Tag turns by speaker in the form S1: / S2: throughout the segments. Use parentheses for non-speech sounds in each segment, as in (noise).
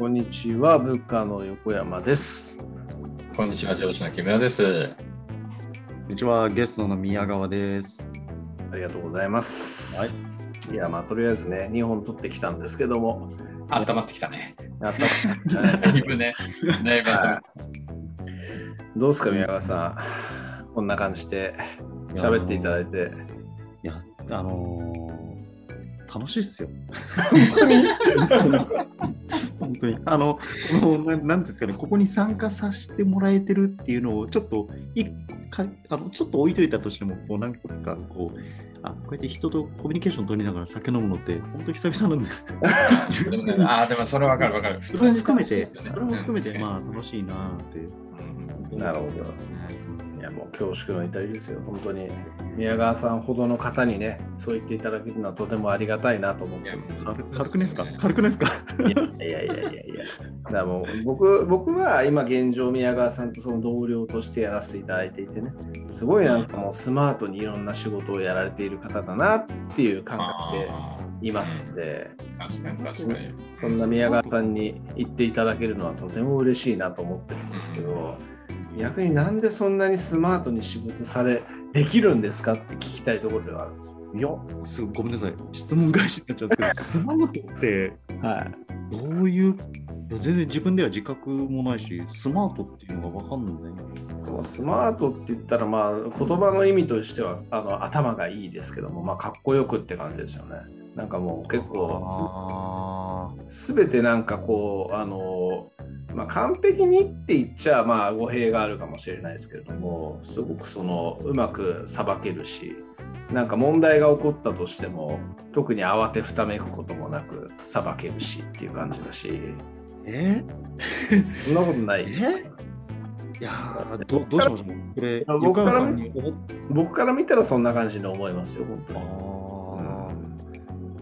S1: こんにちは、部下の横山です。
S2: こんにちは、上司の木村です。
S3: こんにちは、ゲストの宮川です。
S1: ありがとうございます。
S3: はい。
S1: いや、まあ、とりあえずね、2本取ってきたんですけども、
S2: 温まってきたね。
S1: やった
S2: まって
S1: どうですか、宮川さん。こんな感じで喋っていただいて。
S3: いや、あのー楽しいっすよ。本当に？あの、このななんていうんですかね、ここに参加させてもらえてるっていうのを、ちょっといかあの、ちょっと置いといたとしても、こう、なんか、こう、あこうやって人とコミュニケーション取りながら酒飲むのって、本当久々なんで。(laughs)
S2: あーでもそれわかるわかる。
S3: それも含めて、それも含めて、
S2: うん
S3: まあ、楽しいなーって。
S2: うん
S1: なるほどいや、もう恐縮の至りですよ。本当に、宮川さんほどの方にね、そう言っていただけるのはとてもありがたいなと思ってます。
S3: 軽軽くないですか？軽くないですか？
S1: いやいやいやいやいや。だからもう僕僕は今現状宮川さんとその同僚としてやらせていただいていてね、すごいなんかもうスマートにいろんな仕事をやられている方だなっていう感覚で
S2: あ
S1: いますので、
S2: ー確かに確かに。
S1: そんな宮川さんに言っていただけるのはとても嬉しいなと思ってるんですけど、逆になんでそんなにスマートに仕事されできるんですかって聞きたいところではあるんです。
S3: いや、すごめんなさい。質問返しになっちゃうんですけど、スマートって
S1: はい。
S3: どういう、いや全然自分では自覚もないし、スマートっていうのが分かんない。
S1: そのスマートって言ったら、まあ、言葉の意味としてはあの頭がいいですけども、まあ、かっこよくって感じですよね。なんかもう結構
S3: あ
S1: すべてなんかこうあの、まあ、完璧にって言っちゃまあ語弊があるかもしれないですけれどもすごくそのうまくさばけるしなんか問題が起こったとしても特に慌てふためくこともなくさばけるしっていう感じだし。
S3: ーえ？
S1: そんなことない。
S3: え？いやーどどうしましょう？これ、
S1: 僕
S3: 横
S1: から僕から見たらそんな感じに思いますよ本当。に。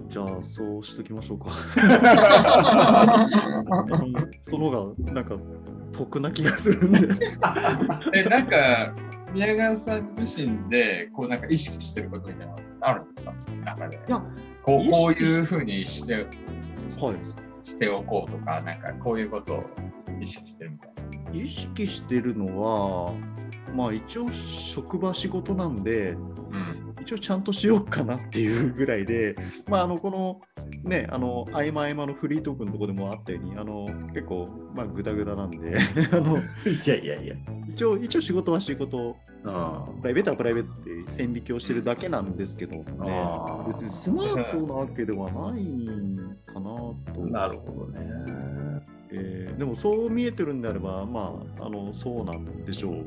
S3: じゃあ、そうしときましょうか。(laughs) その方が、なんか、得な気がするんで。(laughs)
S2: え、なんか、宮川さん自身で、こうなんか意識してることみたいなのあるんですか？中で。
S3: いや、
S2: こうこういうふうにして、
S3: はい
S2: しておこうとか、なんかこういうことを意識してるみたいな。
S3: 意識してるのは、まあ一応職場仕事なんで、
S2: うん
S3: 一応ちゃんとしようかなっていうぐらいで、まああのこのね、あの合間合間のフリートークのところでもあったように、あの結構まあグダグダなんで、(laughs) あの
S1: いやいやいや。
S3: 一応一応仕事は仕事、
S1: うん
S3: プライベートはプライベートって線引きをしてるだけなんですけどね別にスマートなわけではないかなと。
S1: なるほどね。
S3: えーでもそう見えてるんであれば、まあ、あのそうなんでしょう。
S2: うん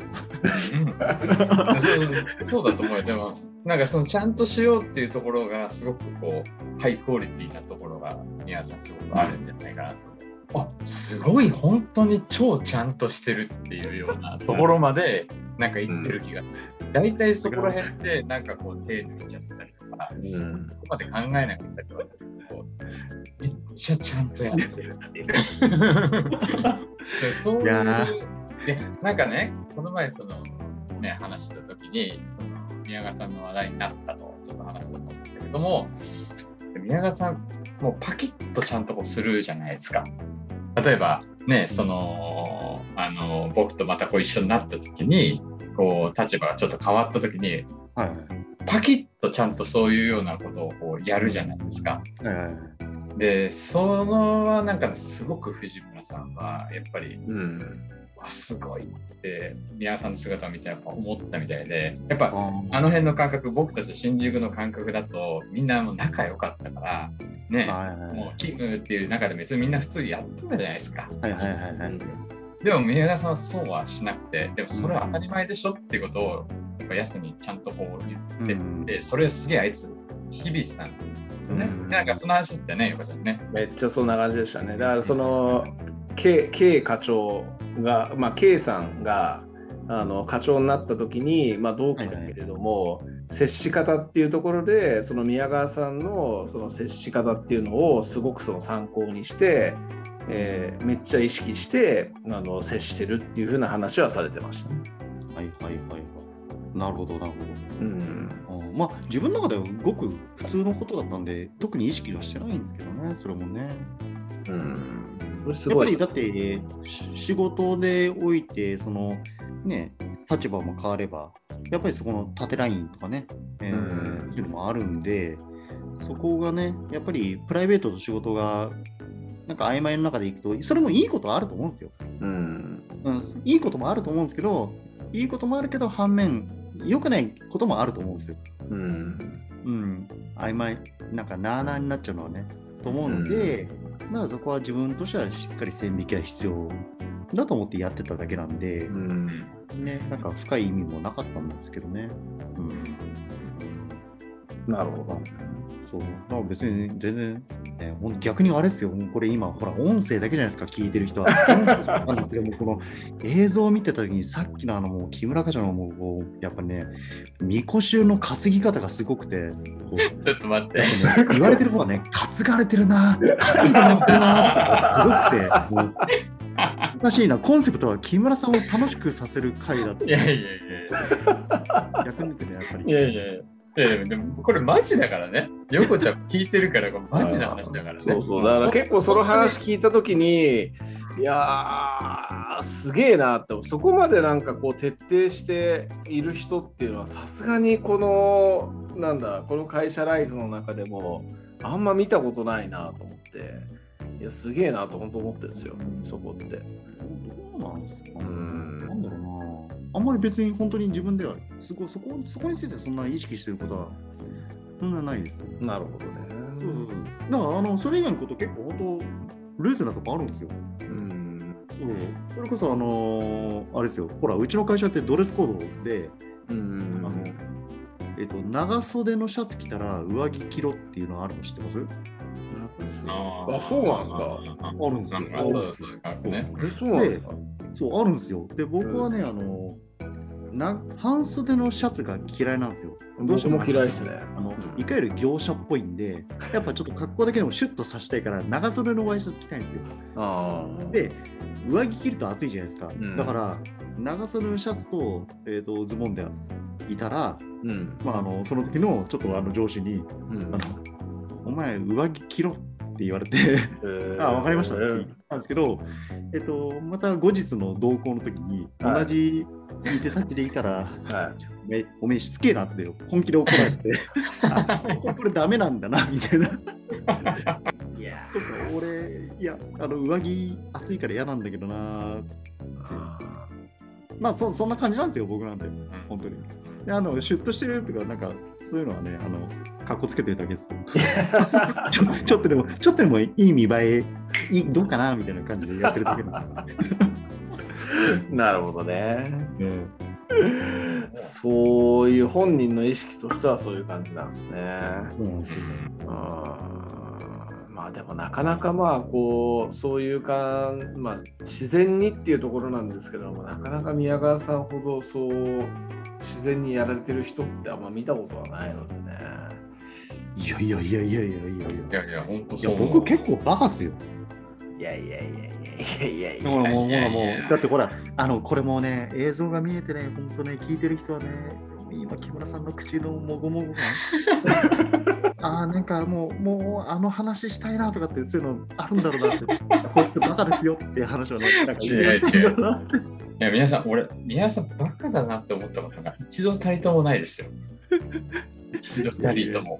S2: そうそうだと思うよ。でも、なんかそのちゃんとしようっていうところが、すごくこう、ハイクオリティなところが、皆さんすごくあるんじゃないかなと。あすごい、本当に超ちゃんとしてるっていうようなところまで、なんか言ってる気がする。大体そこら辺って、なんかこう、手抜いちゃったりとか、
S1: うん
S2: そこまで考えなかったりとかすると、めっちゃちゃんとやってるっていう。(laughs) でそういう、でなんかね、この前その、ね、話したときに、その宮川さんの話題になったと、ちょっと話したと思うんだけれども、宮川さん、もうパキッとちゃんとこうするじゃないですか。例えば、ね、その、あの、僕とまたこう一緒になったときに、こう、立場がちょっと変わったときに、
S3: はい
S2: パキッとちゃんとそういうようなことをこうやるじゃないですか。
S3: はいはい
S2: で、そのはなんかすごく藤村さんはやっぱり、
S1: うん
S2: わすごいって宮さんの姿を見てやっぱ思ったみたいで、やっぱ
S3: あ
S2: の辺の感覚、僕たち新宿の感覚だとみんなもう仲良かったから、ね、もうキムっていう中で別にみんな普通にやってたじゃないですか。
S3: はいはいはいはい。
S2: でも宮川さんはそうはしなくて、でもそれは当たり前でしょっていうことを、やっぱヤスにちゃんとこう言って
S3: うん
S2: で、それすげえあいつ、日々さんですよね。
S3: うん
S2: なんかその話ってね、横ちゃんね。
S1: めっちゃそんな感じでしたね。だからその K, K 課長が、まあ、K さんがあの課長になった時に、まあ、同期だけれども、接し方っていうところでその宮川さんのその接し方っていうのをすごくその参考にして、えーめっちゃ意識してあの接してるっていう風な話はされてましたね。
S3: はいはいはいはい。なるほどなる
S1: うん
S3: ほど。あーまあ自分の中ではごく普通のことだったんで、特に意識はしてないんですけどね、それもね。
S1: うん。それす
S3: やっぱりだってし仕事でおいてそのね立場も変わればやっぱりそこの縦ラインとかね、えー
S1: うん
S3: っていうのもあるんでそこがねやっぱりプライベートと仕事がなんか曖昧の中でいくとそれもいいことはあると思うんですよ、
S1: うん。
S3: うん、いいこともあると思うんですけどいいこともあるけど反面良くないこともあると思うんですよ
S1: うん。
S3: うん、曖昧、なんかなあなあになっちゃうのはね、と思うので、だからそこは自分としてはしっかり線引きが必要だと思ってやってただけなんで
S1: う、ん。
S3: ね、なんか深い意味もなかったんですけどね。うん、
S1: なるほど。
S3: そう。だから別に全然、ね、ほん逆にあれですよ、これ今、ほら、音声だけじゃないですか、聞いてる人は。音声なんですけど、この映像を見てた時に、さっきのあの、もう木村課長のもう、やっぱね、みこしゅうの担ぎ方がすごくて、
S2: ちょっと待って。
S3: ね言われてる方はね、担がれてるな、担がれてるな、すごくて、もうおかしいな、コンセプトは木村さんを楽しくさせる回だって、
S2: いやいやいやい
S3: 逆に言ってね、やっぱり。
S2: や。いやいやいや。いやでもこれマジだからね。横ちゃん聞いてるからこれマジな話だからね。(laughs)
S1: そうそう。だから結構その話聞いたときに、いやー、すげえなって、そこまでなんかこう徹底している人っていうのは、さすがにこの、なんだ、この会社ライフの中でも、あんま見たことないなと思って、いや、すげえなと本当思ってるんですよ、そこって。
S3: どうなんですかね
S1: うん
S3: なんだろうな。あんまり別に本当に自分では、すごいそこそこについてはそんな意識してることは、そんなないです。
S1: なるほどね。
S3: そうそうそう。だから、あの、それ以外のこと結構本当、ルーズなとこあるんですよ。
S1: うん。
S3: それこそ、あのーあれですよ、ほら、うちの会社ってドレスコードで、
S1: うん
S3: あの、えっと、長袖のシャツ着たら上着着ろっていうのあるの知ってます？
S2: あ
S1: あそうなんですか
S2: あ
S3: あるんですよ
S2: なんかそうそう書くね。
S1: え、そうなんですか
S3: そう、あるんですよ。で、僕はね、あの、な半袖のシャツが嫌いなんですよ。どうしても
S1: 嫌いですね。
S3: あの、
S1: うん
S3: いわゆる業者っぽいんで、やっぱちょっと格好だけでもシュッとさしたいから、長袖のワイシャツ着たいんですよ。
S1: ああ。
S3: で、上着着ると暑いじゃないですか。
S1: ん
S3: だから、長袖のシャツと,、えー、とズボンでいたら、
S1: うん。
S3: まあ、あのその時のちょっとあの上司に、
S1: うん
S3: あのお前、上着着ろって言われて、あ、わかりましたって言ったんですけど、えっと、また後日の同行の時に、
S1: はい
S3: 同じいてたちでいいから、
S1: はい。
S3: おめえおめえしつけえなって本気で怒られて、(laughs) これダメなんだな、みたいな。
S1: いや
S3: そっか、俺、いや、あの上着暑いから嫌なんだけどな。まあそ、そんな感じなんですよ、僕なんて、本当に。であのシュッとしてるとか、なんか、そういうのはね、あの、かっこつけてるだけですよ。(laughs) ちょちょっとでも、ちょっとでもいい見栄え、いいどうかなみたいな感じでやってるだけなんで。
S1: なるほどね。
S3: うん
S1: そういう本人の意識としてはそういう感じなんですね。
S3: うん
S1: まあでもなかなかまあこうそういうか、まあ、自然にっていうところなんですけどもなかなか宮川さんほどそう自然にやられてる人ってあんま見たことはないのでね。
S3: いやいやいやいやいやいやい
S2: い
S3: や。
S2: やいや、本当
S3: いや。僕結構バカっすよ。
S1: いやいやいやいやいやいや
S3: もう
S2: いや
S3: もうだってほらあのこれもね映像が見えてね本当ね聞いてる人はね今木村さんの口のもごもごが (laughs) あーなんかもうもうあの話したいなとかってそういうのあるんだろうなってこいつバカですよっていう話をねなんか
S2: 違う違う (laughs) いや、皆さん、俺、宮さん、バカだなって思ったことが一度たりともないですよ。一度たりとも。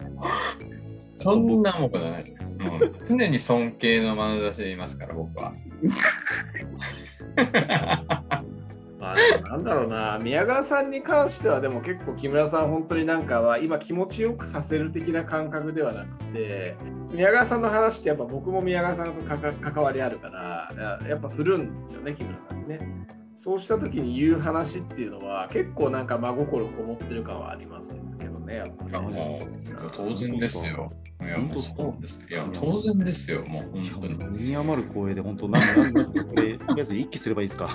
S2: そんなもんことないですう常に尊敬の眼差しでいますから、僕は。(laughs)
S1: なんだろうな、宮川さんに関してはでも結構木村さん本当になんかは今気持ちよくさせる的な感覚ではなくて、宮川さんの話ってやっぱ僕も宮川さんと関わりあるから、やっぱ振るんですよね、木村さんにね。そうした時に言う話っていうのは結構なんか真心こもってる感はありますよねね、やっぱり
S2: いやもう当然ですよ。いや、
S3: 本当
S2: そうです。いや、当然ですよ、もう本当に。
S3: 身に余る声で本当なんなんなんかこれとりあえず一気すればいいですか？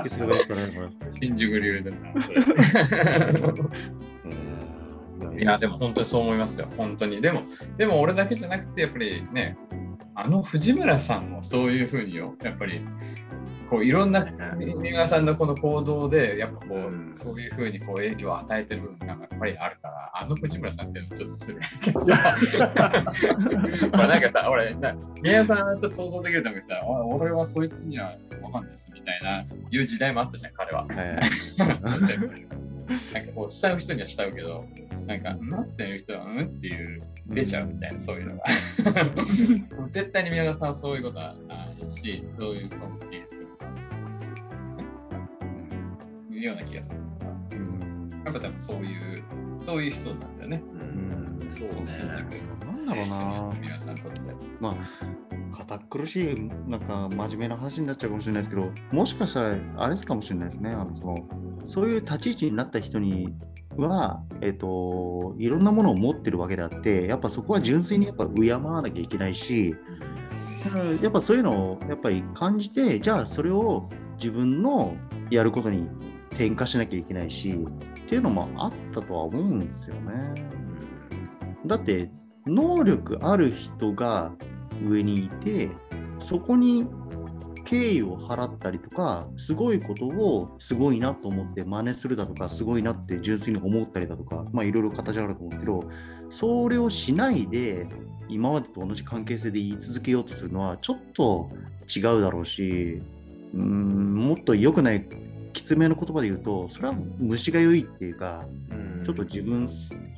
S3: 一気すればいいですかねこれ
S2: 新宿流でな。それいや、でも本当にそう思いますよ、本当に。でも、でも俺だけじゃなくて、やっぱりね、あの藤村さんもそういうふうによ、やっぱり、こういろんな宮川さんのこの行動で、やっぱこう、
S1: うん。
S2: そういうふうにこう影響を与えてる部分がやっぱりあるから、あの藤村さんっていうのちょっと失礼だけどさ、(laughs) まあなんかさ、俺、な宮川さんちょっと想像できるためにさ、お俺はそいつにはわかんないですみたいな、いう時代もあったじゃん、彼は。(laughs) なんかこう、慕う人には慕うけど、なんか、なってる人は、うんっていう、出ちゃうみたいな、そういうのが。(laughs) 絶対に宮川さんはそういうことはないし、そういう尊敬するような気がする。やっぱ多分そういう、そういう人なんだよね。
S1: うんそうね。
S3: なんだろうな。
S2: 宮川さんにとって。
S3: まあ、堅苦しい、なんか真面目な話になっちゃうかもしれないですけど、もしかしたらあれですかもしれないですね。あのそのそういう立ち位置になった人には、えっと、いろんなものを持ってるわけであって、やっぱそこは純粋にやっぱ敬わなきゃいけないし、うんやっぱそういうのをやっぱり感じて、じゃあそれを自分のやることに転化しなきゃいけないし、っていうのもあったとは思うんですよね。だって能力ある人が上にいてそこに敬意を払ったりとかすごいことをすごいなと思って真似するだとかすごいなって純粋に思ったりだとかまあいろいろ形あると思うけどそれをしないで今までと同じ関係性で言い続けようとするのはちょっと違うだろうしうーんもっと良くないきつめの言葉で言うとそれは虫が良いっていうかちょっと自分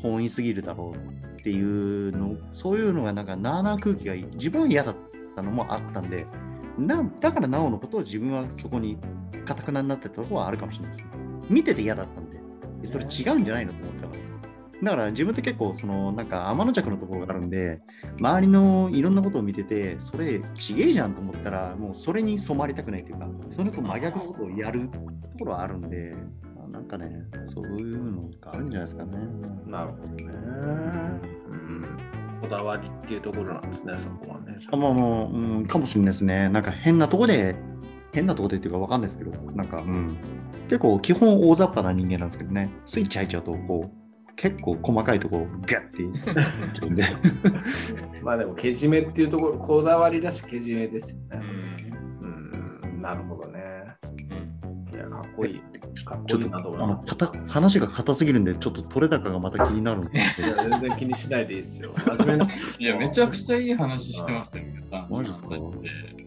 S3: 本位すぎるだろうっていうの、そういうのがなんかなあなあ空気が。自分は嫌だったのもあったんで、なだからなおのことを自分はそこにかたくなになってたところはあるかもしれないですね。見てて嫌だったんで、えそれ違うんじゃないのと思ったから。だから自分って結構そのなんか天の着のところがあるんで、周りのいろんなことを見てて、それちげえじゃんと思ったら、もうそれに染まりたくないというか、それと真逆のことをやるところはあるんで、なんかね、そういうのがあるんじゃないですかね。
S1: なるほどね。うん。こだわりっていうところなんですね、そこはね。
S3: あまあまあ、うん、かもしれないですね。なんか変なとこで、変なとこでっていうかわかんないですけど、なんか、うん。結構基本大雑把な人間なんですけどね、スイッチ入っちゃうと、こう、結構細かいところガッていっちゃうんで。
S1: まあでも、けじめっていうところ、こだわりだし、けじめですよね。
S2: う
S1: うん、なるほどね。
S2: ん
S1: いや、かっこいい。かっこ
S3: ちょっと
S1: いいなと思
S3: 話が硬すぎるんで、ちょっと取れ高がまた気になるんで。(laughs)
S1: いや全然気にしないでいいですよ。
S2: いや、めちゃくちゃいい話してますよ、皆さん。
S3: マジですか？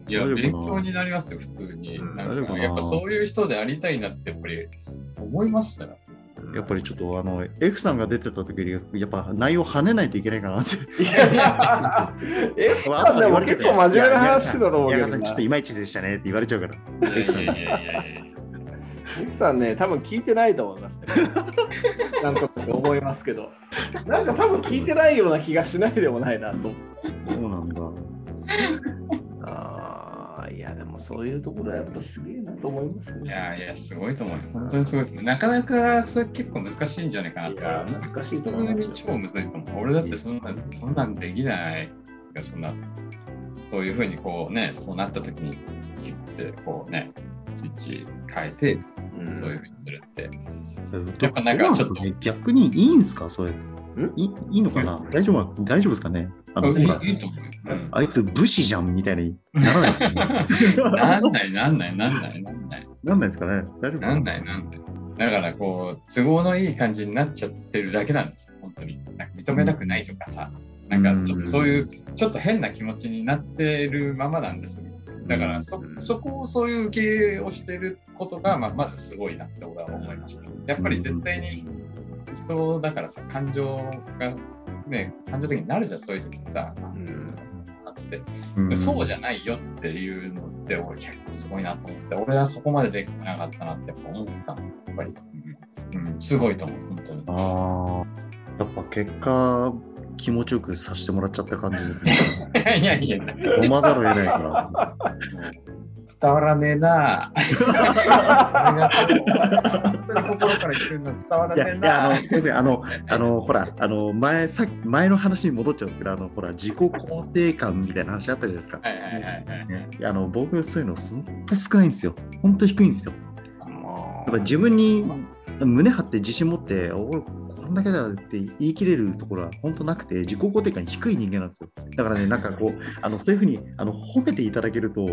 S2: いや、勉強になりますよ、普通に。
S1: うん
S2: なん
S3: か
S2: やっぱそういう人でありたいなって、やっぱり思いましたよ。
S3: やっぱりちょっとあの F さんが出てた時にやっぱ内容跳ねないといけないかなって。
S1: いやいや、(laughs) え、さんでも結構真面目な話してたと思うけど
S3: ちょっといまいちでしたねって言われちゃうから。
S2: いやいやいやいやいや。
S1: ミキさんね、多分聞いてないと思いますね。なんとなく思いますけど。なんか多分聞いてないような気がしないでもないなと。
S3: そうなんだ。
S1: ああ、いや、でもそういうところはやっぱすげえなと思います
S2: い
S1: ね。
S2: やいや、すごいと思うよ。本当にすごいと思う。なかなかそれ結構難しいんじゃないかなと。
S1: 難しいと思いますよ。
S2: 超むずいと思う。俺だってそんなそんなんできない。そんなそういうふうにこうね、そうなった時に、ギュッてこうね、スイッチ変えて、
S1: うん
S2: そういうふうにするって。
S3: や
S2: っぱなんかちょっと
S3: 逆にいいんすか？それ。いいいのかな？大丈夫？大丈夫ですかね？あのあいつ武士じゃんみたいにならない
S2: な？んない、なんない、なんない、なんない。
S3: なんないですかね？大丈夫か
S2: な？んない、なんない。だから、こう、都合のいい感じになっちゃってるだけなんです、本当に。なんか認めたくないとかさ、なんかちょっとそういう、ちょっと変な気持ちになってるままなんですよ。だからそ、そこをそういう受け入れをしてることが、まあ、まずすごいなって俺は思いました。やっぱり絶対に人だからさ、感情が、ね、感情的になるじゃん、そういう時ってさ。
S1: うん
S2: あって
S3: うん
S2: そうじゃないよっていうのって俺結構すごいなと思って、俺はそこまでできてなかったなって思ったの。やっぱり、うんうん、すごいと思う、本当に。
S3: ああ、やっぱ結果、気持ちよくさせてもらっちゃった感じですね。(laughs)
S2: いやいや、
S3: 飲まざるを得ないから。
S2: 伝わらねえな。(laughs) 本当に心から言ってるの伝わらねえ
S3: いやあの
S2: な。
S3: 先生、あの、あの、ほら、あの、前、さ前の話に戻っちゃうんですけど、あの、ほら、自己肯定感みたいな話あったじゃないですか。
S2: はいはいはいはい。
S3: ね、僕、そういうの、ほんと少ないんですよ。ほんと低いんですよ。
S1: ま
S3: やっぱ自分に胸張って自信持って、俺、こんだけだって言い切れるところは本当なくて、自己肯定感低い人間なんですよ。だからね、なんかこう、(laughs) あのそういうふうにあの褒めていただけると、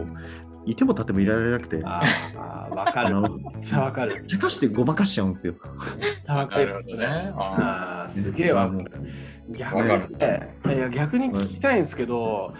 S3: いても立ってもいられなくて、
S1: あーあー、わかる。めっちゃわかる。
S3: 茶化してごまかしちゃうんですよ。
S1: わか
S2: なるね。あ
S1: ああ、すげえわかる。逆いや逆に聞きたいんですけど、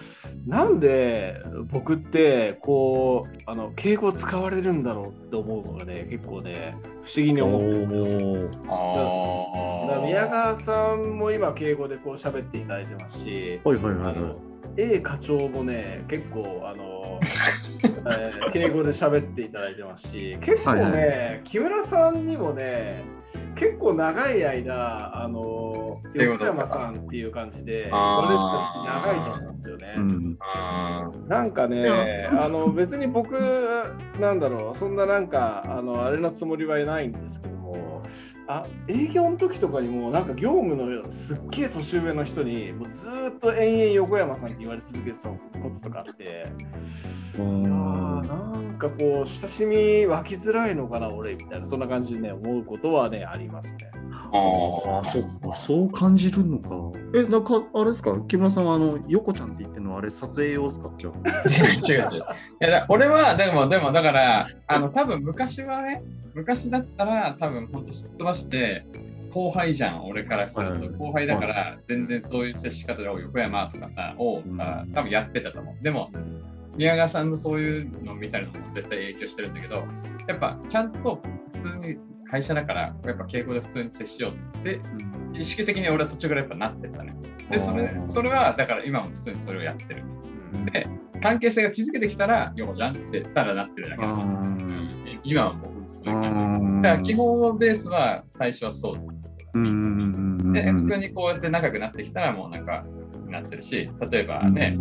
S1: なんで僕ってこうあの敬語使われるんだろうって思うのがね、結構ね、不思議に思う。んですよ。
S3: お
S2: あ
S1: だ宮川さんも今敬語でこう喋っていただいてますし、
S3: はいはいはいはい。
S1: A 課長もね結構あの、えー敬語で喋っていただいてますし (laughs) 結構ね、
S3: はい
S1: 木村さんにもね結構長い間あの横山さんっていう感じで
S2: あー。
S1: これ長いと思うんですよね。
S3: うん。
S2: あ
S1: なんかね、あの別に僕、なんだろう、そんななんか、あのあれなつもりはないんですけども、あ営業の時とかにも、なんか業務のすっげえ年上の人に、もうずーっと延々横山さんって言われ続けてたこととかあって、いやーなんかこう、親しみ湧きづらいのかな、俺みたいな、そんな感じでね、思うことはね、ありますね。
S2: あ
S3: ああ、そっか、そう感じるのか。え、なんか、あれですか、木村さんは、あの、横ちゃんって言ってるのは、あれ、撮影用ですかじゃあ。(laughs)
S2: 違う違う。いやだ俺は、でも、でも、だから、あの、多分昔はね、昔だったら、多分本当すっ飛ばして、後輩じゃん、俺からすると。後輩だから、全然そういう接し方で、お横山とかさ、おうとか
S3: う、ん
S2: 多分やってたと思う。でも、宮川さんのそういうのを見たりのも絶対影響してるんだけど、やっぱちゃんと普通に会社だから、やっぱ敬語で普通に接しようって、意識的に俺は途中からやっぱなってったね。で、それそれはだから今も普通にそれをやってる。で、関係性が築けてきたら、ようじゃんってただなってるだけだから。
S3: あ
S2: うん今はもうそういう感
S3: ー
S2: じ。だから基本のベースは最初はそう。
S3: うんうんうんうん
S2: で、普通にこうやって仲良くなってきたらもうなんかなってるし、例えばね、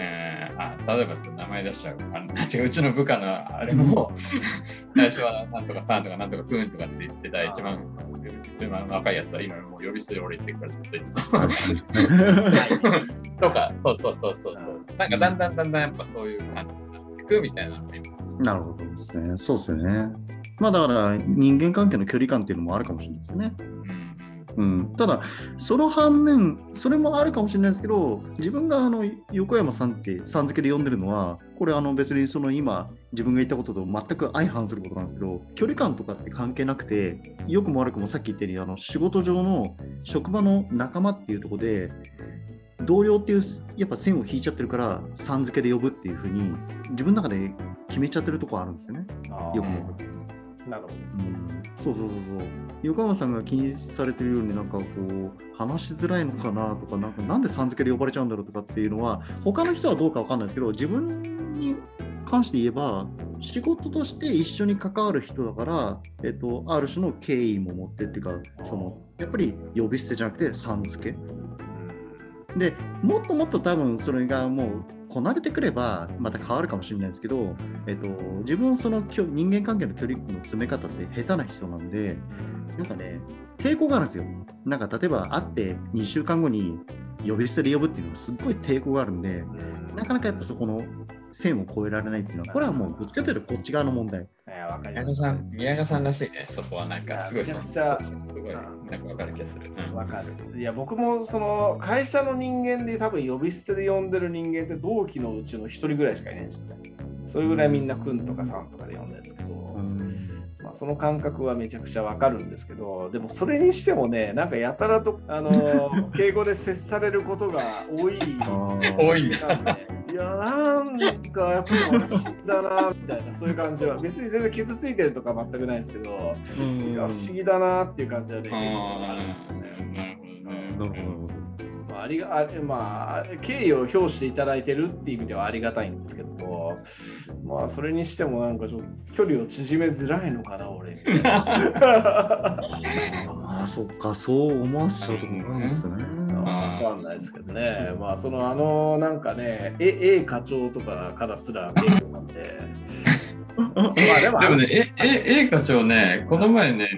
S2: えーあ例えば名前出しちゃう。あの違ううちの部下のあれも、(laughs) 最初はなんとかさんとかなんとかくんとかって言ってた一番一番若いやつは今もう呼び捨てで俺言ってくからずっといつも。(laughs) とか、そうそうそうそうそう。なんかだんだんだんだんやっぱそういう感じになっていくみたいな
S3: なるほどですね。そうですよね。まあだから人間関係の距離感っていうのもあるかもしれないですね。
S2: うん
S3: うん、ただ、その反面、それもあるかもしれないですけど、自分があの横山さんってさん付けで呼んでるのは、これあの別にその今、自分が言ったことと全く相反することなんですけど、距離感とかって関係なくて、良くも悪くもさっき言ったように、あの仕事上の職場の仲間っていうところで、同僚っていうやっぱ線を引いちゃってるから、さん付けで呼ぶっていうふうに、自分の中で決めちゃってるところあるんですよね。よくも。
S1: なるほど。
S3: そうそうそうそう。横山さんが気にされてるようになんかこう話しづらいのかなとかなんかなんでさん付けで呼ばれちゃうんだろうとかっていうのは他の人はどうかわかんないですけど自分に関して言えば仕事として一緒に関わる人だから、えっと、ある種の敬意も持ってっていうかそのやっぱり呼び捨てじゃなくてさん付けでもっともっと多分それがもうこなれてくればまた変わるかもしれないですけど、えっと、自分はその人間関係の距離の詰め方って下手な人なんでなんかね抵抗があるんですよ。なんか例えば会って2週間後に呼び捨てで呼ぶっていうのはすっごい抵抗があるんで
S1: うん。
S3: なかなかやっぱそこの線を越えられないっていうのはこれはもうどっちかというとこっち側の問題
S1: いやわかり
S2: 宮川
S1: ます
S2: さん、宮川さんらしいね、そこはなんかすごい
S1: めちゃ
S2: すごい、なんかわかる気がする。うん
S1: わかる。いや、僕もその会社の人間で多分呼び捨てで呼んでる人間って同期のうちの一人ぐらいしかいないんですよね。それぐらいみんなくんとかさんとかで呼んでるんですけど、まあ、その感覚はめちゃくちゃわかるんですけど、でもそれにしてもね、なんかやたらと、あの、(laughs) 敬語で接されることが多い。
S2: 多いんだ。
S1: なんでいや、なんかやっぱり不思議だな、みたいな、そういう感じは。(laughs) 別に全然傷ついてるとか全くないですけど、いや不思議だなっていう感じはね、結構あるんですよね。
S2: なるほど
S1: りがあまあ、敬意を表していただいてるっていう意味ではありがたいんですけども、まあ、それにしてもなんかちょっと距離を縮めづらいのかな、俺。(laughs)
S3: ああそっかそう思わせちゃうところなんですね
S1: わかんないですけどね。まあ、その、あの、なんかね、A, A 課長とかからすらなんで。(laughs) まあ、でも、
S2: でもね、え、え、A 課長ね、この前ね、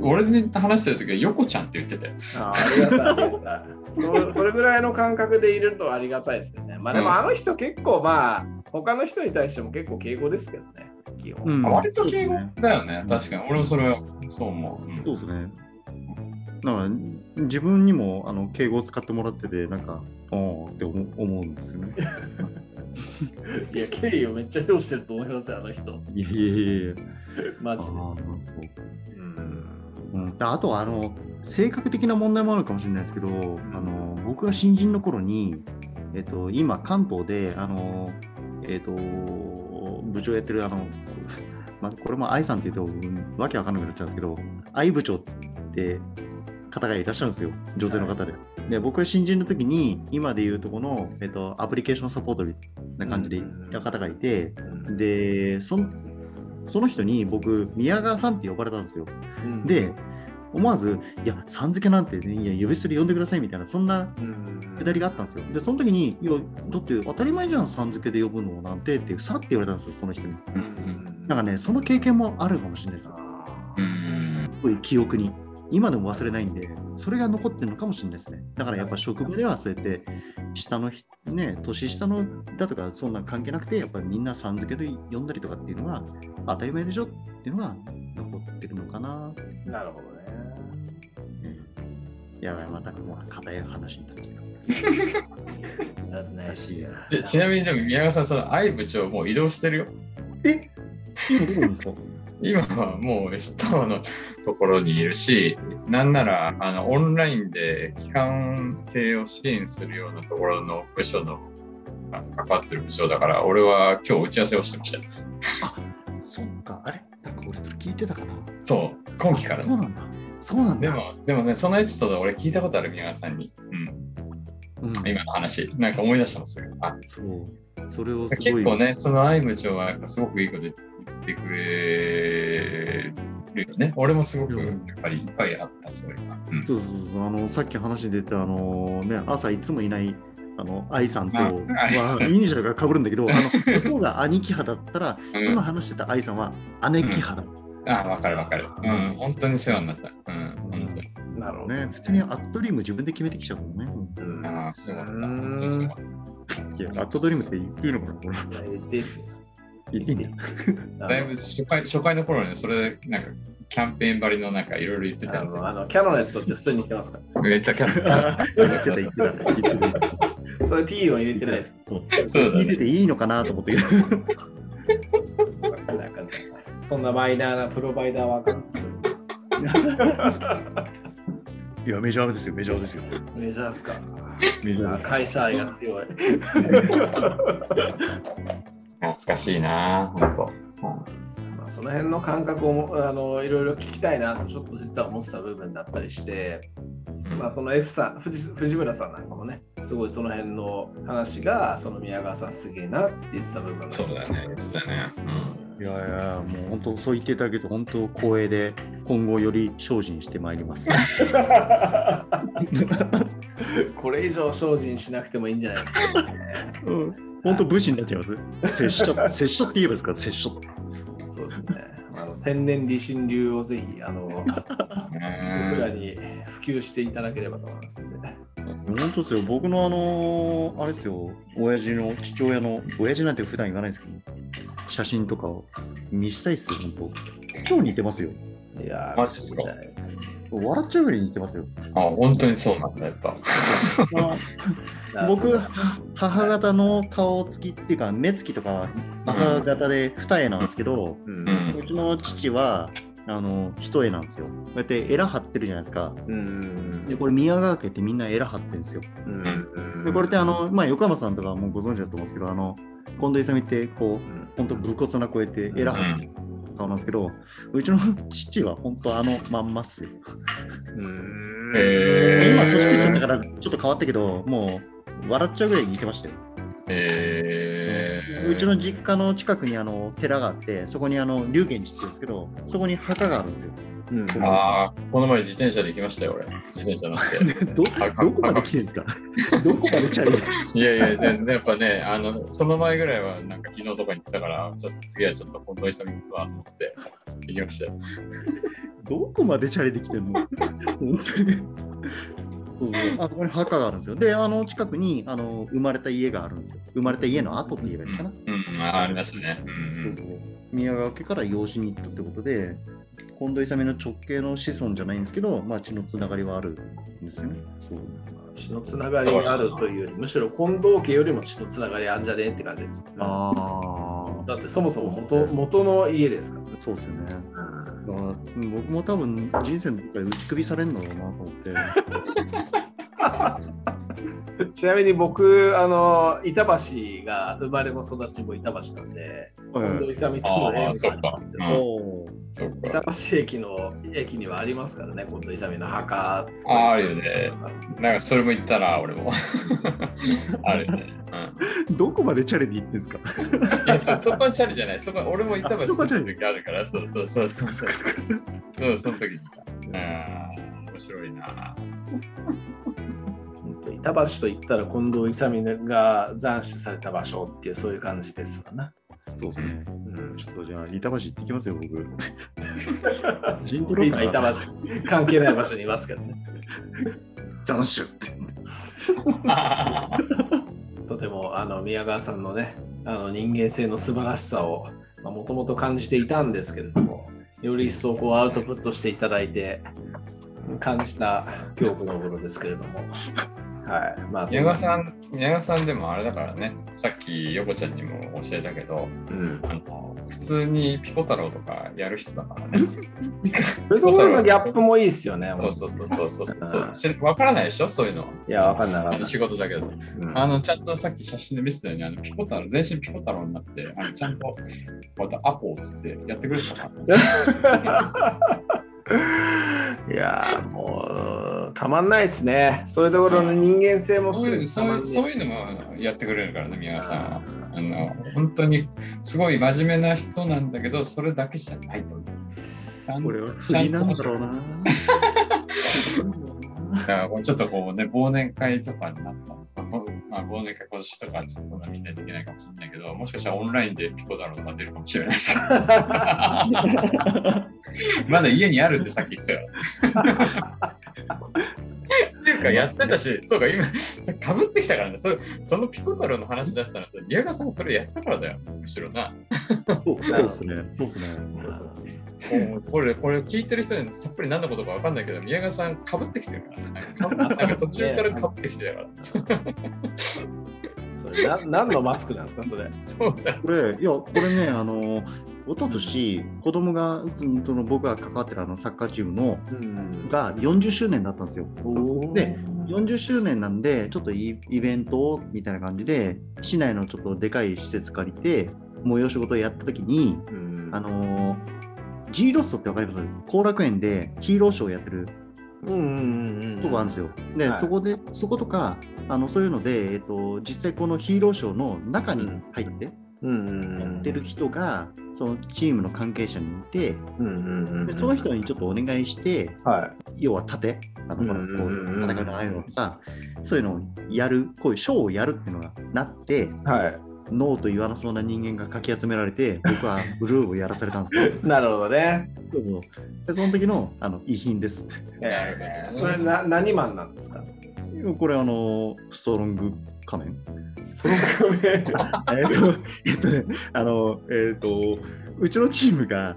S2: 俺に話してる時は横ちゃんって言ってて。
S1: あありがたいありがたいそ。それぐらいの感覚でいるとありがたいですけどね。まあでもあの人結構まあ他の人に対しても結構敬語ですけどね。基基本。
S3: うん
S2: 割と敬語だよね。確かに。俺もそれはそう思う。うん
S3: そうですね。なんか自分にもあの敬語を使ってもらってて、なんか、おーって思う思うんですよね。(laughs)
S1: いや、敬意をめっちゃ表してると思いますよ、あの人。
S3: いやいやいやいや。
S1: マジで。
S3: あーそう
S1: うん
S3: うん、あとはあの性格的な問題もあるかもしれないですけど、あの僕が新人の頃に、えっと、今関東であの、えっと、部長やってるあの、(laughs) まあ、これも愛さんって言うとうんわけわかんなくなっちゃうんですけど愛部長って方がいらっしゃるんですよ女性の方で。で僕が新人の時に今で言うとこの、えっと、アプリケーションサポートな感じでいた方がいて、でそんその人に僕宮川さんって呼ばれたんですよ。
S1: うん、
S3: で、思わず、いや、さん付けなんて、ね、いや、呼び捨てで呼んでくださいみたいな、そんな
S1: うん、
S3: くだりがあったんですよ。で、その時に、いや、だって当たり前じゃん、さん付けで呼ぶのなんてって、さって言われたんですよ、その人に。
S1: うん
S3: なんかね、その経験もあるかもしれないです。
S2: うん
S3: すごい記憶に。今でも忘れないんで、それが残ってるのかもしれないですね。だからやっぱ職場ではそうやって、下の人、ね、年下のだとか、そんな関係なくて、やっぱりみんなさん付けで呼んだりとかっていうのは、当たり前でしょっていうのが残ってるのかな
S1: なるほどね。
S3: いや、またもう硬い話になっちゃった。(laughs)
S2: ちなみにでも宮川さん、その愛部長もう移動してるよ。
S3: え？今どこなんですか？
S2: 今はもうスターのところにいるし、なんならあのオンラインで機関系を支援するようなところの部署のあ関わってる部署だから、俺は今日打ち合わせをしてました。
S3: そっか、あれ？なんか俺それ聞いてたかな？
S2: そう、今期から
S3: そ。うなんだ。そうなんだ。
S2: でも、でもね、そのエピソード俺聞いたことある宮川さんに。うん、
S3: うん、
S2: 今の話、なんか思い出したんですよ。あ
S3: そう。それをすごい。
S2: 結構ね、その愛部長はやっぱすごくいいこと言ってくれるよね。俺もすごくやっぱりいっぱいあった、それが。うん
S3: そうそうそうあのさっき話に出たあの、ね、朝いつもいないあの愛さんと
S2: あ
S3: はイニシャルが被るんだけど、あの (laughs) 向こうが兄貴派だったら、
S2: うん
S3: 今話してた愛さんは姉貴派だ。
S2: あ、わかるわかる。うん、本当に世話になった。うん、本当に。
S1: なるほど
S3: ね、普通にアットドリーム自分で決めてきちゃうもんね。
S1: うん
S2: ああ、すごかった。
S1: うん
S2: 本当にすごかっ
S3: いや、アットドリームっていいのかなこれ。
S1: ですよ
S3: いいんだ。
S2: いぶ初回初回の頃にそれ、なんかキャンペーンばりのなんかいろいろ言ってたんです
S1: あのあのキャノネットって普通に言ってますか
S2: めっちゃキャンペ
S3: 言ってた、言ってた。言ってた
S1: ら。それ P は入れてないです。(laughs)
S3: そう。
S2: そうだね
S3: 入れていいのかなと思って。
S1: なんかねそんなマイナーなプロバイダーはあかんですよ。
S3: いや、メジャーですよ、メジャーですよ。
S1: メジャーっすか。
S3: メジャー。
S1: 会社愛が強い。(laughs)
S2: 懐かしいな、本当。
S1: まあ、その辺の感覚をあのいろいろ聞きたいなとちょっと実は思ってた部分だったりして、
S2: うん
S1: まあ、その F さん藤藤村さんなんかもねすごいその辺の話がその宮川さんすげえなって言ってた部分が
S2: そうだね、言ってたね。
S3: いやいや、もう本当そう言っていただけると本当光栄で今後より精進してまいります。
S1: これ以上精進しなくてもいいんじゃないですか、ね。(laughs)
S3: うん本当武士になっちゃいます？(laughs) 拙者、拙者って言えばですか、拙者。
S1: そうですね。あの天然理心流をぜひあの
S2: うん。(laughs)
S1: 僕らに普及していただければと思いますので。
S3: 本当ですよ、僕のあのあれですよ、親父の父親の、親父なんて普段言わないですけど、写真とかを見したいですよ、本当。今日似てますよ。
S1: いやー
S2: マジっすか？
S3: 笑っちゃうぐらい似てますよ。
S2: あ、本当にそうなんだ、やっぱ。(laughs)
S3: 僕、母方の顔つきっていうか、目つきとか、母方で二重なんですけど、
S1: う
S2: うん
S3: うちの父は、あの、一重なんですよ。こうやってエラ張ってるじゃないですか。
S1: うん
S3: で、これ宮川家ってみんなエラ張ってるんですよ。
S1: うん
S3: で、これってあの、まあ、横山さんとかはもうご存知だと思うんですけど、あの、近藤勇って、こう、
S1: うん
S3: 本当武骨な声でエラ張ってる顔なんですけど、うちの父は本当あのまんまっすよ。今、年食っちゃったからちょっと変わったけど、もう笑っちゃうぐらい似てましたよ。
S2: えー、
S3: うちの実家の近くにあの寺があって、そこにあの龍源寺って言うんですけど、そこに墓があるんですよ。
S1: うん
S2: ああ、この前自転車で行きましたよ、俺。自転車乗って。(laughs)
S3: どどこまで来てるんですか？どこまでチャリで？
S2: いやいや、ででやっぱね、あの、その前ぐらいは、なんか昨日とかに言ってたから、ちょっと次はちょっと近藤勇行くわと思って、行きましたよ。
S3: どこまでチャリで来てるの？本当に。そうそうあそこに墓があるんですよ。で、あの近くにあの生まれた家があるんですよ。生まれた家の跡って言えばいいかな。
S2: うん、あありますね。うん
S3: そうそう宮川家から養子に行ったってことで、近藤勇の直系の子孫じゃないんですけど、まあ、血のつながりはあるんですよね。そう
S1: 血のつながりがあるというより、むしろ近藤家よりも血のつながりあんじゃねえって感じです。
S3: あ
S1: だってそもそも元元の家ですからね。
S3: そうですよね。だから僕も多分人生の中で打ち首されるんだろうなと思って。(laughs) (laughs)
S1: ちなみに僕、あの板橋が生まれも育ちも板橋なんで、近藤勇との縁があるん板
S2: か。
S1: 橋駅の駅にはありますからね、近藤勇の墓。
S2: あーあるよね。なんかそれも言ったな、俺も。(laughs) あるよね。
S3: どこまでチャレに行ってんですか？
S2: うん、いやそ、そこはチャリじゃない。そこ俺も言ったば
S3: あそこはチャリ
S2: 時あるから、そうそうそうそう。そうそう、その時に。うん、面白いな。
S1: 板橋といったら近藤勇が斬首された場所っていうそういう感じですわな。
S3: そうですね。
S1: うん
S3: ちょっとじゃあ、板橋行ってきますよ、僕。(laughs) ジントロ
S1: 今板関係ない場所にいますけどね。
S3: 斬首って。(laughs)
S1: とてもあの宮川さんのねあの人間性の素晴らしさをもともと感じていたんですけれどもより一層こうアウトプットしていただいて感じた今日この頃ですけれどもはいまあ
S2: 宮川さん、宮川さんでもあれだからね、さっき横ちゃんにも教えたけど、
S1: うん
S2: あの普通にピコ太郎とかやる人だからね。
S1: そういうところのギャップもいいですよね
S2: そうそうそうそうそうそ。わからないでしょ？そういうの。
S1: いやわかんなかった
S2: あの仕事だけど。
S1: うん
S2: あの、ちゃんとさっき写真で見せたように、あのピコ太郎、全身ピコ太郎になって、あのちゃんと、またアポーっつってやってくれるのかな。(laughs)
S1: いやーもうたまんないですねそういうところの人間性も
S2: そういうそういうそう
S1: う
S2: いうのもやってくれるからね、宮川さんは。あの本当にすごい真面目な人なんだけど、それだけじゃないと思う。ちゃん
S3: これは不利なんだろうな。(laughs)
S2: だからちょっとこうね、忘年会とかになったまあ、忘年会今年とかちょっとそんなみんなできないかもしれないけど、もしかしたらオンラインでピコ太郎とか出るかもしれない。(laughs) まだ家にあるってさっき言ってたよ。っていうか、やってたし、そうか、今、かぶってきたからね、そそのピコ太郎の話出したら、宮川さんそれやったからだよ、むしろな。
S3: そう (laughs) そうですね。そうですね。
S2: もうこれ、これ聞いてる人にさっぱり何のことか分かんないけど、宮川さんかぶってきてるからね。なんかなんか途中からかぶってきてたから。
S1: それな何のマスクなんですかそれ。
S3: これ、いや、これね、あの、一昨年子供が、うんその僕が関わってるあのサッカーチームの、
S1: うん。
S3: が40周年だったんですよ。
S1: お
S3: で40周年なんで、ちょっとイイベントをみたいな感じで、市内のちょっとでかい施設借りて、催し事をやったときに、
S1: うん。
S3: あのー、G ロストってわかります？後楽園でヒーローショーをやってる
S1: うんうんうんうん
S3: とこあるんですよ。で、
S1: はい。
S3: そこで、そことか、あのそういうので、えっと、実際このヒーローショーの中に入って
S1: うんうん
S3: やってる人が、そのチームの関係者にいて、でその人にちょっとお願いして、
S1: は
S3: 要は盾、あの、ほら
S1: うんうんうんうん。
S3: こう戦いのああいうのとか、そういうのをやる、こういうショーをやるっていうのがなって、
S1: い。は
S3: ノーと言わなそうな人間がかき集められて、僕はブルーをやらされたんですよ。
S1: い (laughs) なるほどね。
S3: でその時のあの遺品です。
S1: えーそれな何マンなんですか？
S3: これあの、ストロング仮面。
S1: その組
S3: えっと、えっとね、あの、えっと、うちのチームが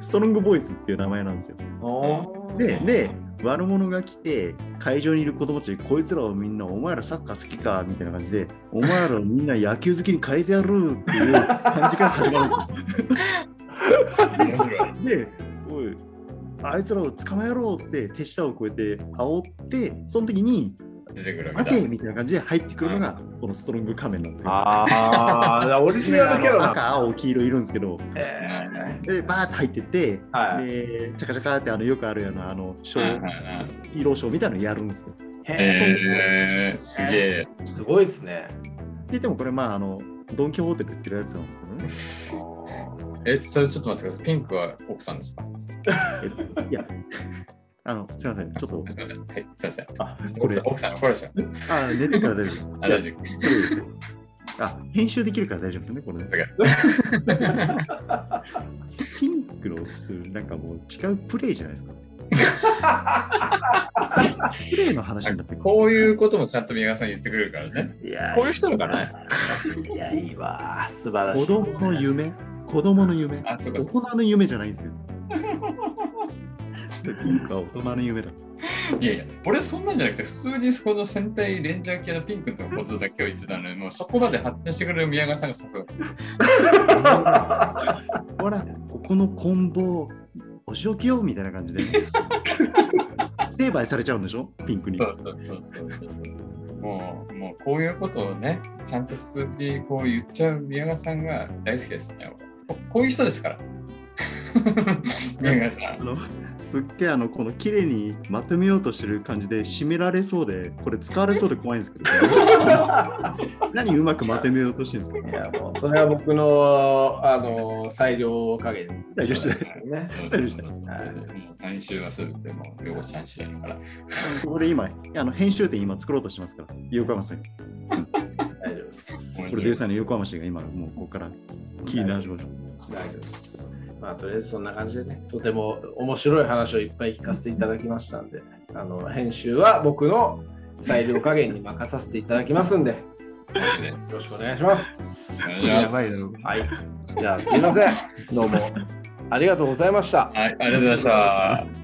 S3: ストロングボーイズっていう名前なんですよ。
S1: お
S3: で、で、悪者が来て、会場にいる子供たちに、こいつらをみんな、お前らサッカー好きかみたいな感じで、お前らをみんな野球好きに変えてやるっていう感じから始まるんですよ。(laughs) で、おい、あいつらを捕まえろって手下を越えて煽って、その時に、
S2: 出てくる。
S3: 待てみたいな感じで入ってくるのが、このストロング仮面なんですよ。
S1: ああオリジナルキャラな
S3: 赤、青、黄色いるんですけど、
S1: え
S3: で、バーって入ってって、
S1: ーはい
S3: で、チャカチャカってあのよくあるような、あの、ショー、
S2: はいはいはい
S3: ヒーローショーみたいなのやるんですよ。
S2: へえー、すげえ。
S1: すごいですね
S3: で、でもこれ、まあ、あの、ドン・キホーテで売ってるやつなんですけどね。
S2: え、それちょっと待ってください。ピンクは奥さんですか？
S3: えっといや、あの、すいません、ちょっと、
S2: すみません。はい、すみません。
S3: あ、これ
S2: 奥さん、、奥さん、怒られちゃう。
S3: あ、寝てるから大丈夫。
S2: あ、大丈夫。
S3: あ、編集できるから大丈夫ですね、これね。ピンクの、なんかもう違うプレイじゃないですか。綺麗な話になってくる。
S2: こういうこともちゃんと宮川さん言ってくれるからね。
S1: いや
S2: こういう人だからね。
S1: いや、いいわ。素晴らしい。
S3: 子供の夢子供の夢
S2: あ、そうか
S3: 大。人の夢じゃないんですよ。ピンクは大人の夢だ。
S2: いやいや、俺そんなんじゃなくて、普通にこの戦隊レンジャー系のピンクのことだけを言ってたのに、もうそこまで発展してくれる宮川さんがさすが。
S3: ほら、ここの棍棒、お仕置きよみたいな感じで、ね。成敗されちゃうんでしょ？ピンクに。
S2: そうそうそうそうそう。もう、もうこういうことをね、ちゃんと数字こう言っちゃう宮川さんが大好きですね。ここういう人ですから。
S3: あのすっげえあのこの綺麗にまとめようとしてる感じで締められそうでこれ使われそうで怖いんですけど (laughs) 何うまくまとめようとしてるんですか？
S1: いや、もう、それは僕の、あの、裁量加減。
S3: 大丈夫です
S1: ね。
S2: そうそうそうそうもう編集はするってもう、ヨコちゃん次第だから。
S3: ここで今あの編集点今作ろうとしてますから横浜さん
S1: 大丈夫です。
S3: プロデューサーの横浜氏が今もうここから聞いて始めましょう
S1: 大丈夫です。まあ、とりあえずそんな感じでね、とても面白い話をいっぱい聞かせていただきましたんで、あの編集は僕の裁量加減に任させていただきますんで、よ
S2: よ
S1: ろしくお願いします。
S2: お願いします。
S3: やばいだろ
S1: はい。じゃあ、すいません。どうもありがとうございました。
S2: はい、ありがとうございました。